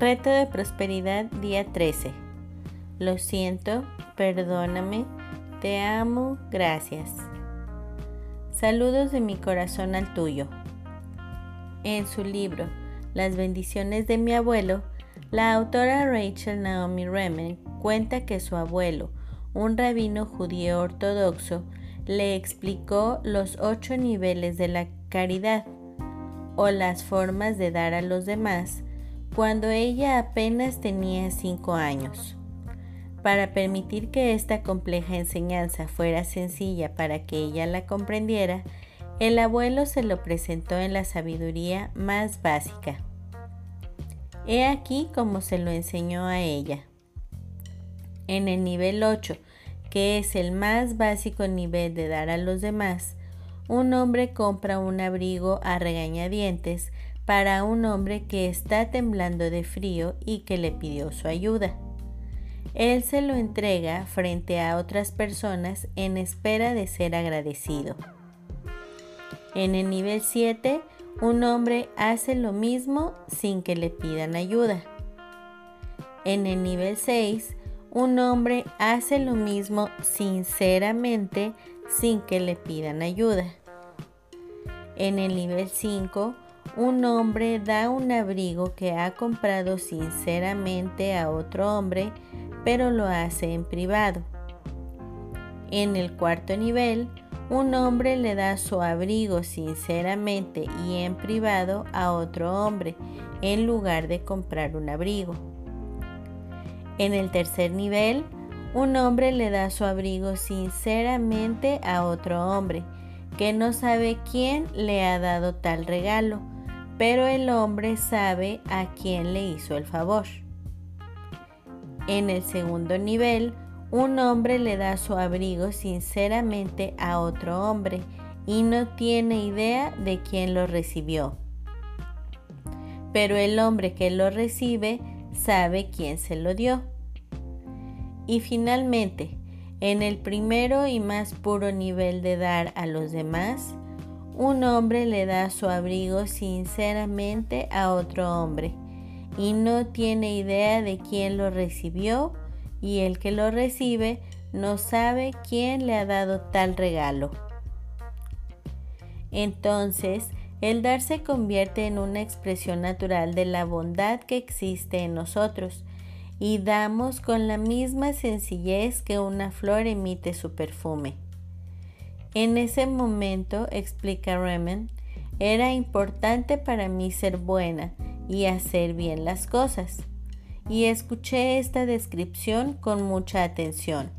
Reto de prosperidad día 13. Lo siento, perdóname, te amo, gracias. Saludos de mi corazón al tuyo. En su libro Las bendiciones de mi abuelo, la autora Rachel Naomi Remen cuenta que su abuelo, un rabino judío ortodoxo, le explicó los ocho niveles de la caridad o las formas de dar a los demás cuando ella apenas tenía cinco años. Para permitir que esta compleja enseñanza fuera sencilla para que ella la comprendiera, el abuelo se lo presentó en la sabiduría más básica. He aquí como se lo enseñó a ella. En el nivel 8, que es el más básico nivel de dar a los demás, un hombre compra un abrigo a regañadientes para un hombre que está temblando de frío y que le pidió su ayuda. Él se lo entrega frente a otras personas en espera de ser agradecido. En el nivel 7, un hombre hace lo mismo sin que le pidan ayuda. En el nivel 6, un hombre hace lo mismo sinceramente sin que le pidan ayuda. En el nivel 5, un hombre da un abrigo que ha comprado sinceramente a otro hombre, pero lo hace en privado. En el cuarto nivel, un hombre le da su abrigo sinceramente y en privado a otro hombre, en lugar de comprar un abrigo. En el tercer nivel, un hombre le da su abrigo sinceramente a otro hombre, que no sabe quién le ha dado tal regalo, pero el hombre sabe a quién le hizo el favor. En el segundo nivel, un hombre le da su abrigo sinceramente a otro hombre y no tiene idea de quién lo recibió. Pero el hombre que lo recibe sabe quién se lo dio. Y finalmente, en el primero y más puro nivel de dar a los demás, un hombre le da su abrigo sinceramente a otro hombre y no tiene idea de quién lo recibió y el que lo recibe no sabe quién le ha dado tal regalo. Entonces, el dar se convierte en una expresión natural de la bondad que existe en nosotros y damos con la misma sencillez que una flor emite su perfume. En ese momento, explica Remen, era importante para mí ser buena y hacer bien las cosas. Y escuché esta descripción con mucha atención.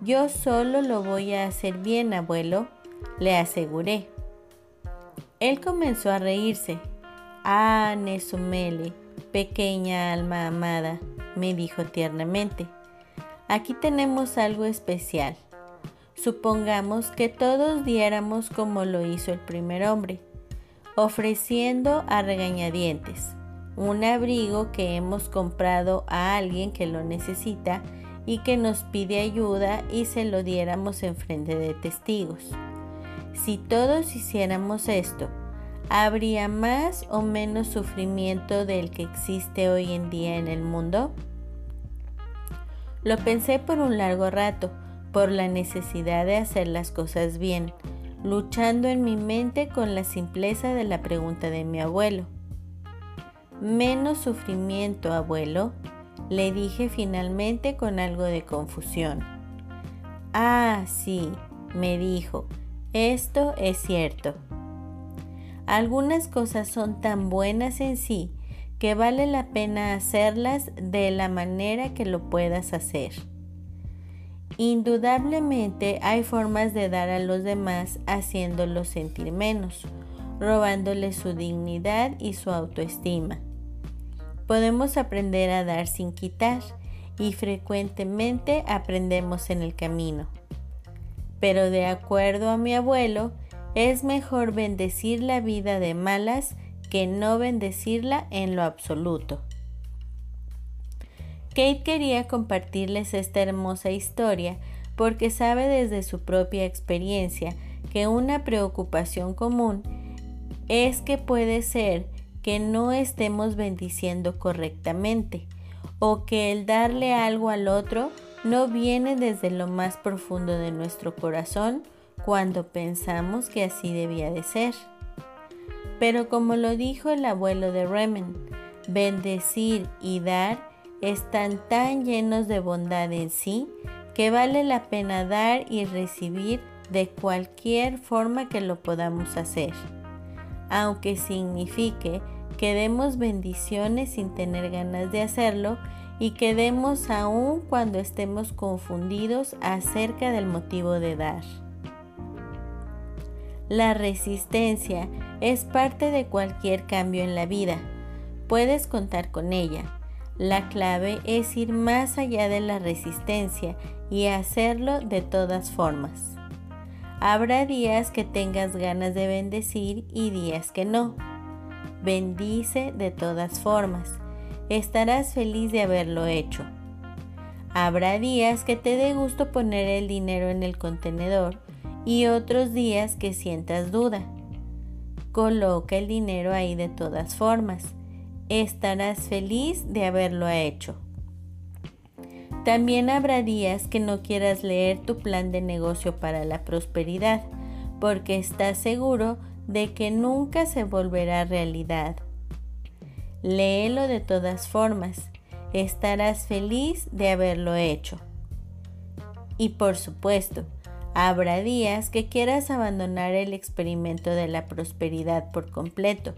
Yo solo lo voy a hacer bien, abuelo, le aseguré. Él comenzó a reírse. Ah, Nesumele, pequeña alma amada, me dijo tiernamente. Aquí tenemos algo especial. Supongamos que todos diéramos como lo hizo el primer hombre, ofreciendo a regañadientes un abrigo que hemos comprado a alguien que lo necesita y que nos pide ayuda y se lo diéramos en frente de testigos. Si todos hiciéramos esto, ¿habría más o menos sufrimiento del que existe hoy en día en el mundo? Lo pensé por un largo rato por la necesidad de hacer las cosas bien, luchando en mi mente con la simpleza de la pregunta de mi abuelo. Menos sufrimiento, abuelo, le dije finalmente con algo de confusión. Ah, sí, me dijo, esto es cierto. Algunas cosas son tan buenas en sí que vale la pena hacerlas de la manera que lo puedas hacer. Indudablemente hay formas de dar a los demás haciéndolos sentir menos, robándoles su dignidad y su autoestima. Podemos aprender a dar sin quitar y frecuentemente aprendemos en el camino. Pero de acuerdo a mi abuelo, es mejor bendecir la vida de malas que no bendecirla en lo absoluto. Kate quería compartirles esta hermosa historia porque sabe desde su propia experiencia que una preocupación común es que puede ser que no estemos bendiciendo correctamente o que el darle algo al otro no viene desde lo más profundo de nuestro corazón cuando pensamos que así debía de ser. Pero como lo dijo el abuelo de Remen, bendecir y dar están tan llenos de bondad en sí que vale la pena dar y recibir de cualquier forma que lo podamos hacer, aunque signifique que demos bendiciones sin tener ganas de hacerlo y que demos aún cuando estemos confundidos acerca del motivo de dar. La resistencia es parte de cualquier cambio en la vida. Puedes contar con ella. La clave es ir más allá de la resistencia y hacerlo de todas formas. Habrá días que tengas ganas de bendecir y días que no. Bendice de todas formas. Estarás feliz de haberlo hecho. Habrá días que te dé gusto poner el dinero en el contenedor y otros días que sientas duda. Coloca el dinero ahí de todas formas. Estarás feliz de haberlo hecho. También habrá días que no quieras leer tu plan de negocio para la prosperidad, porque estás seguro de que nunca se volverá realidad. Léelo de todas formas. Estarás feliz de haberlo hecho. Y por supuesto, Habrá días que quieras abandonar el experimento de la prosperidad por completo,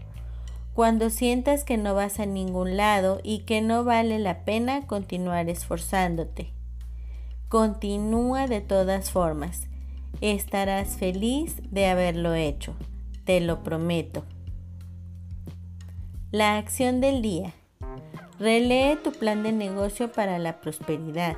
cuando sientas que no vas a ningún lado y que no vale la pena continuar esforzándote. Continúa de todas formas. Estarás feliz de haberlo hecho, te lo prometo. La acción del día. Relee tu plan de negocio para la prosperidad.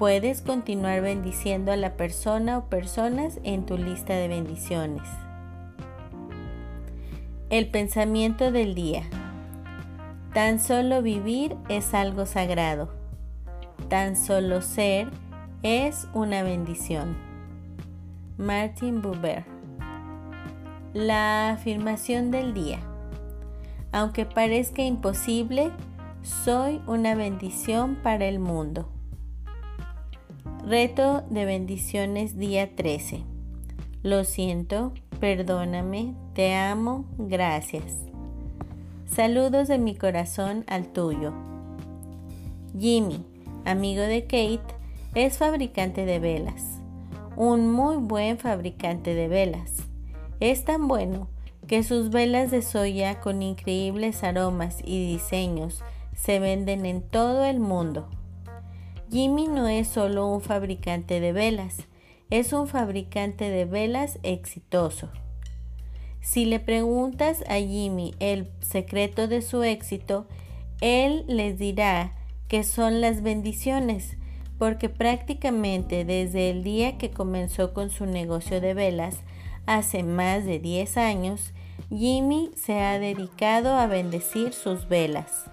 puedes continuar bendiciendo a la persona o personas en tu lista de bendiciones. El pensamiento del día. Tan solo vivir es algo sagrado. Tan solo ser es una bendición. Martin Buber. La afirmación del día. Aunque parezca imposible, soy una bendición para el mundo. Reto de bendiciones día 13. Lo siento, perdóname, te amo, gracias. Saludos de mi corazón al tuyo. Jimmy, amigo de Kate, es fabricante de velas. Un muy buen fabricante de velas. Es tan bueno que sus velas de soya con increíbles aromas y diseños se venden en todo el mundo. Jimmy no es solo un fabricante de velas, es un fabricante de velas exitoso. Si le preguntas a Jimmy el secreto de su éxito, él les dirá que son las bendiciones, porque prácticamente desde el día que comenzó con su negocio de velas, hace más de 10 años, Jimmy se ha dedicado a bendecir sus velas.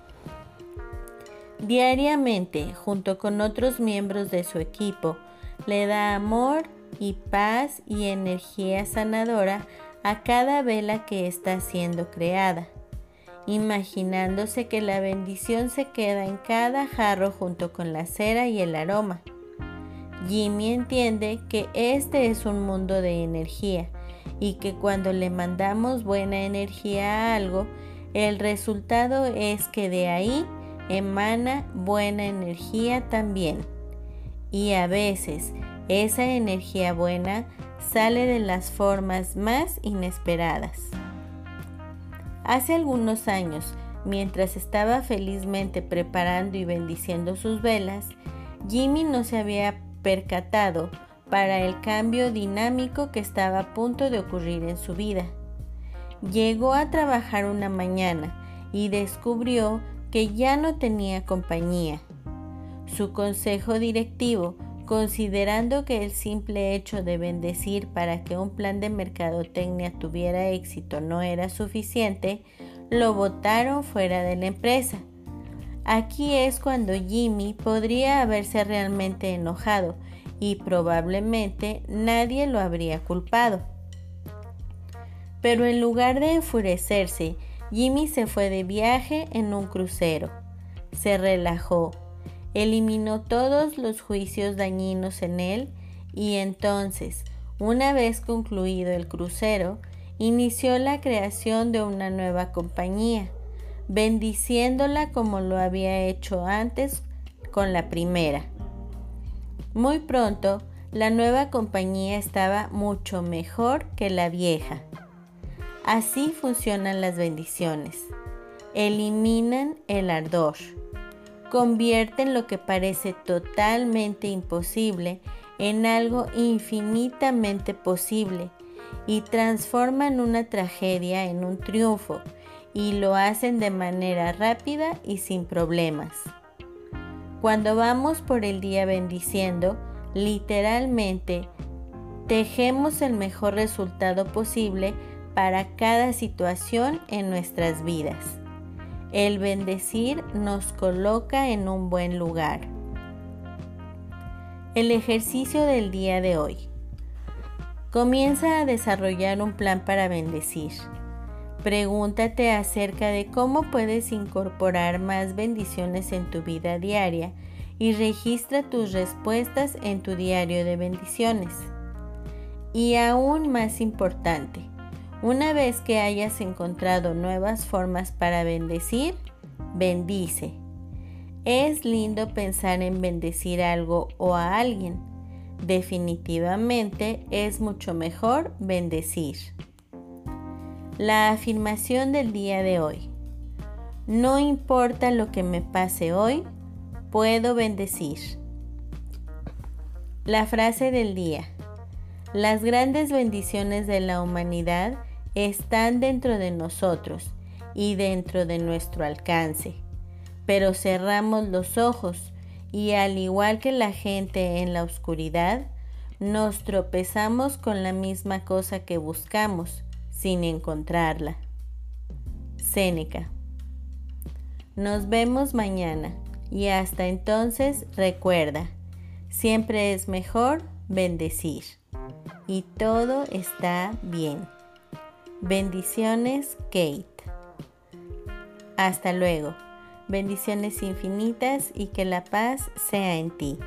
Diariamente, junto con otros miembros de su equipo, le da amor y paz y energía sanadora a cada vela que está siendo creada, imaginándose que la bendición se queda en cada jarro junto con la cera y el aroma. Jimmy entiende que este es un mundo de energía y que cuando le mandamos buena energía a algo, el resultado es que de ahí emana buena energía también. Y a veces esa energía buena sale de las formas más inesperadas. Hace algunos años, mientras estaba felizmente preparando y bendiciendo sus velas, Jimmy no se había percatado para el cambio dinámico que estaba a punto de ocurrir en su vida. llegó a trabajar una mañana y descubrió que ya no tenía compañía. Su consejo directivo, considerando que el simple hecho de bendecir para que un plan de mercadotecnia tuviera éxito no era suficiente, lo votaron fuera de la empresa. Aquí es cuando Jimmy podría haberse realmente enojado y probablemente nadie lo habría culpado. Pero en lugar de enfurecerse, Jimmy se fue de viaje en un crucero. Se relajó, eliminó todos los juicios dañinos en él y entonces, una vez concluido el crucero, inició la creación de una nueva compañía, bendiciéndola como lo había hecho antes con la primera. Muy pronto, la nueva compañía estaba mucho mejor que la vieja. Así funcionan las bendiciones. Eliminan el ardor. Convierten lo que parece totalmente imposible en algo infinitamente posible y transforman una tragedia en un triunfo y lo hacen de manera rápida y sin problemas. Cuando vamos por el día bendiciendo, literalmente tejemos el mejor resultado posible para cada situación en nuestras vidas. El bendecir nos coloca en un buen lugar. El ejercicio del día de hoy. Comienza a desarrollar un plan para bendecir. Pregúntate acerca de cómo puedes incorporar más bendiciones en tu vida diaria y registra tus respuestas en tu diario de bendiciones. Y aún más importante, una vez que hayas encontrado nuevas formas para bendecir, bendice. Es lindo pensar en bendecir algo o a alguien. Definitivamente es mucho mejor bendecir. La afirmación del día de hoy. No importa lo que me pase hoy, puedo bendecir. La frase del día. Las grandes bendiciones de la humanidad están dentro de nosotros y dentro de nuestro alcance, pero cerramos los ojos y al igual que la gente en la oscuridad, nos tropezamos con la misma cosa que buscamos sin encontrarla. Séneca. Nos vemos mañana y hasta entonces recuerda, siempre es mejor bendecir y todo está bien. Bendiciones, Kate. Hasta luego. Bendiciones infinitas y que la paz sea en ti.